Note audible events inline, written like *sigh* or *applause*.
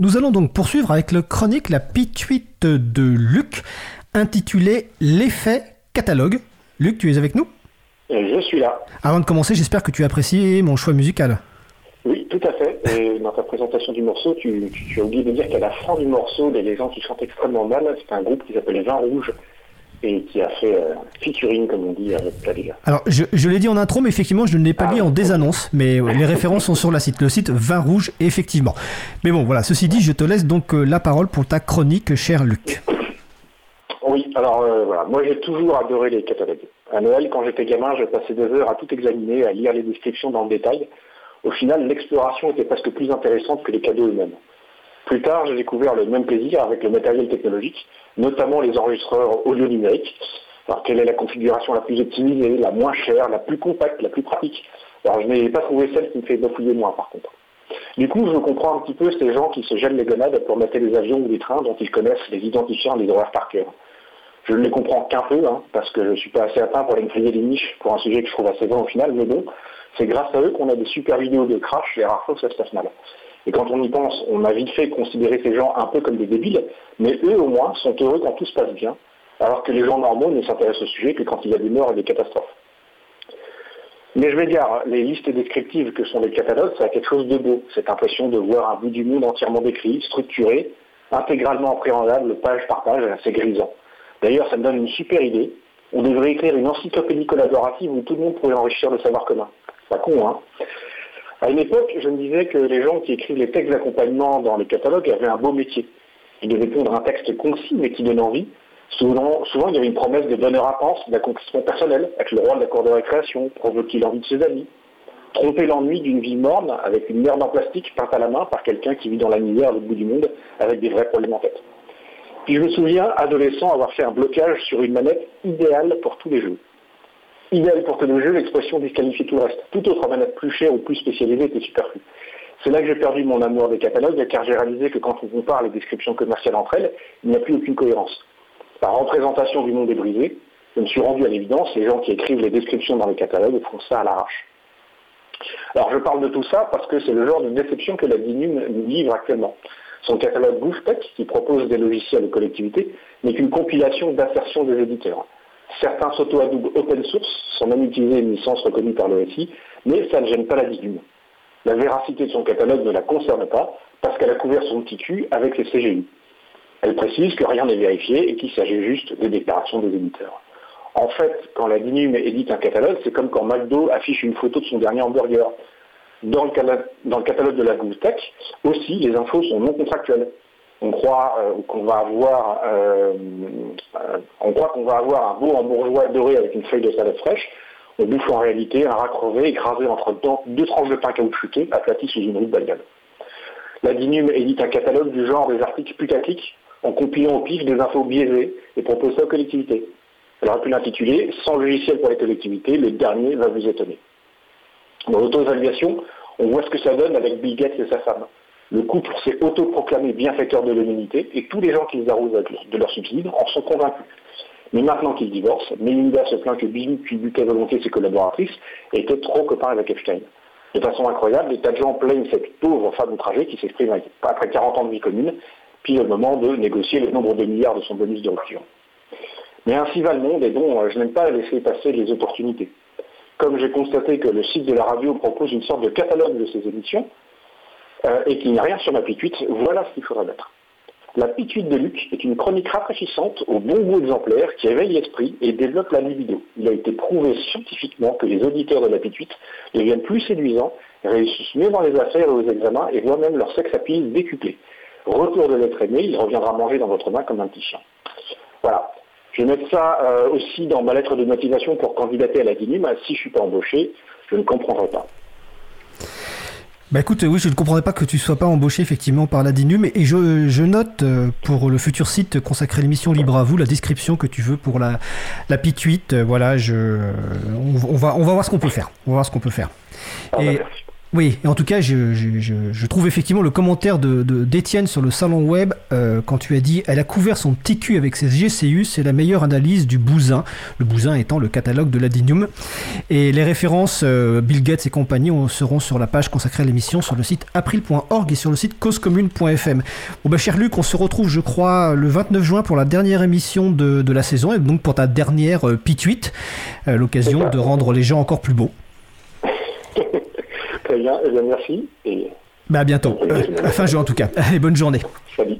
Nous allons donc poursuivre avec le chronique La Pituite de Luc, intitulé L'effet catalogue. Luc, tu es avec nous? Je suis là. Avant de commencer, j'espère que tu apprécies mon choix musical. Oui, tout à fait. Et *laughs* dans ta présentation du morceau, tu, as oublié de dire qu'à la fin du morceau, il y a des gens qui chantent extrêmement mal. C'est un groupe qui s'appelle Vin Rouge et qui a fait euh, featuring, comme on dit, avec Pladia. Alors, je, l'ai dit en intro, mais effectivement, je ne l'ai pas dit ah. en désannonce, mais les références sont sur la site, le site Vin Rouge, effectivement. Mais bon, voilà, ceci dit, je te laisse donc euh, la parole pour ta chronique, cher Luc. Oui, alors euh, voilà, moi j'ai toujours adoré les catalogues. À Noël, quand j'étais gamin, je passais deux heures à tout examiner, à lire les descriptions dans le détail. Au final, l'exploration était presque plus intéressante que les cadeaux eux-mêmes. Plus tard, j'ai découvert le même plaisir avec le matériel technologique, notamment les enregistreurs audio numériques. Alors, quelle est la configuration la plus optimisée, la moins chère, la plus compacte, la plus pratique? Alors, je n'ai pas trouvé celle qui me fait bafouiller moins, par contre. Du coup, je comprends un petit peu ces gens qui se gênent les gonades pour mettre des avions ou des trains dont ils connaissent les identifiants les horaires par cœur. Je ne les comprends qu'un peu, hein, parce que je ne suis pas assez atteint pour aller me griller des niches pour un sujet que je trouve assez bon au final, mais bon, c'est grâce à eux qu'on a des super vidéos de crash et rare fois ça se passe mal. Et quand on y pense, on a vite fait considérer ces gens un peu comme des débiles, mais eux au moins sont heureux quand tout se passe bien, alors que les gens normaux ne s'intéressent au sujet que quand il y a des morts et des catastrophes. Mais je vais dire, les listes descriptives que sont les catalogues, ça a quelque chose de beau. Cette impression de voir un bout du monde entièrement décrit, structuré, intégralement appréhendable, page par page, c'est grisant. D'ailleurs, ça me donne une super idée. On devrait écrire une encyclopédie collaborative où tout le monde pourrait enrichir le savoir commun. Pas con, hein? À une époque, je me disais que les gens qui écrivent les textes d'accompagnement dans les catalogues avaient un beau métier. Ils devaient pondre un texte concis mais qui donne envie. Souvent, il y avait une promesse de bonheur à pense, d'accomplissement personnel, être le roi de la de récréation, provoquer l'envie de ses amis, tromper l'ennui d'une vie morne avec une merde en plastique peinte à la main par quelqu'un qui vit dans la misère au bout du monde avec des vrais problèmes en tête. Puis je me souviens, adolescent, avoir fait un blocage sur une manette idéale pour tous les jeux idéal pour nos jeux, l'expression disqualifie tout le reste. Toute autre manette plus chère ou plus spécialisée était superflue. C'est là que j'ai perdu mon amour des catalogues, car j'ai réalisé que quand on compare les descriptions commerciales entre elles, il n'y a plus aucune cohérence. Par représentation du monde est brisé, je me suis rendu à l'évidence, les gens qui écrivent les descriptions dans les catalogues font ça à l'arrache. Alors je parle de tout ça parce que c'est le genre de déception que la DINUM nous livre actuellement. Son catalogue GoofTech, qui propose des logiciels de collectivités, n'est qu'une compilation d'assertions des éditeurs. Certains s'auto-adoubent open source sans même utiliser une licence reconnue par l'OSI, mais ça ne gêne pas la DIGUM. La véracité de son catalogue ne la concerne pas parce qu'elle a couvert son petit cul avec les CGU. Elle précise que rien n'est vérifié et qu'il s'agit juste des déclarations des éditeurs. En fait, quand la DINUM édite un catalogue, c'est comme quand McDo affiche une photo de son dernier hamburger. Dans le, catalogue de la Tech, aussi, les infos sont non contractuelles on croit euh, qu'on va avoir euh, euh, on croit qu'on va un beau hambourgeois doré avec une feuille de salade fraîche. On bouffe en réalité un rat crevé écrasé entre deux tranches de pain caoutchouté aplati sous une rue de. La DINUM édite un catalogue du genre des articles putaclics en compilant au pif des infos biaisées et propose ça aux collectivités. Elle aurait pu l'intituler Sans logiciel pour les collectivités, le dernier va vous étonner. Dans l'auto-évaluation, on voit ce que ça donne avec Bill Gates et sa femme. Le couple s'est autoproclamé bienfaiteur de l'humanité et tous les gens qui les arrosent de leurs subsides en sont convaincus. Mais maintenant qu'ils divorcent, Melinda se plaint que Bill, puis butait à volonté ses collaboratrices, étaient trop copains avec Epstein. De façon incroyable, les tas de gens plaignent cette pauvre femme outragée qui s'exprime après 40 ans de vie commune, puis le moment de négocier le nombre de milliards de son bonus de rupture. Mais ainsi va le monde, et bon, je n'aime pas laisser passer les opportunités. Comme j'ai constaté que le site de la radio propose une sorte de catalogue de ses émissions, euh, et qu'il n'y a rien sur ma pituite, voilà ce qu'il faudra mettre. La pituite de Luc est une chronique rafraîchissante au bon goût exemplaire qui éveille l'esprit et développe la libido. Il a été prouvé scientifiquement que les auditeurs de la pituite deviennent plus séduisants, réussissent mieux dans les affaires et aux examens et voient même leur sexe à pile décuplé. Retour de l'être aimé, il reviendra manger dans votre main comme un petit chien. Voilà. Je vais mettre ça euh, aussi dans ma lettre de motivation pour candidater à la DINUM. Si je ne suis pas embauché, je ne comprendrai pas. Bah écoute, oui, je ne comprendrais pas que tu sois pas embauché effectivement par la DINUM et je, je note euh, pour le futur site consacré à l'émission Libre à vous la description que tu veux pour la, la pituite. Voilà, je, on, va, on va voir ce qu'on peut faire. On va voir ce qu'on peut faire. Ah, et, bah, Oui, et en tout cas, je, je, je, trouve effectivement le commentaire de d'Étienne sur le salon web euh, quand tu as dit elle a couvert son petit cul avec ses GCU, c'est la meilleure analyse du bousin. Le bousin étant le catalogue de l'Adinium. Et les références euh, Bill Gates et compagnie seront sur la page consacrée à l'émission sur le site april.org et sur le site causecommune.fm. Bon bah cher Luc, on se retrouve je crois le 29 juin pour la dernière émission de, de la saison et donc pour ta dernière euh, pituite, euh, l'occasion de rendre les gens encore plus beaux. *laughs* Très bien, eh bien merci. Et... Bah à bientôt. Euh, fin juin en tout cas. Allez, bonne journée. Salut.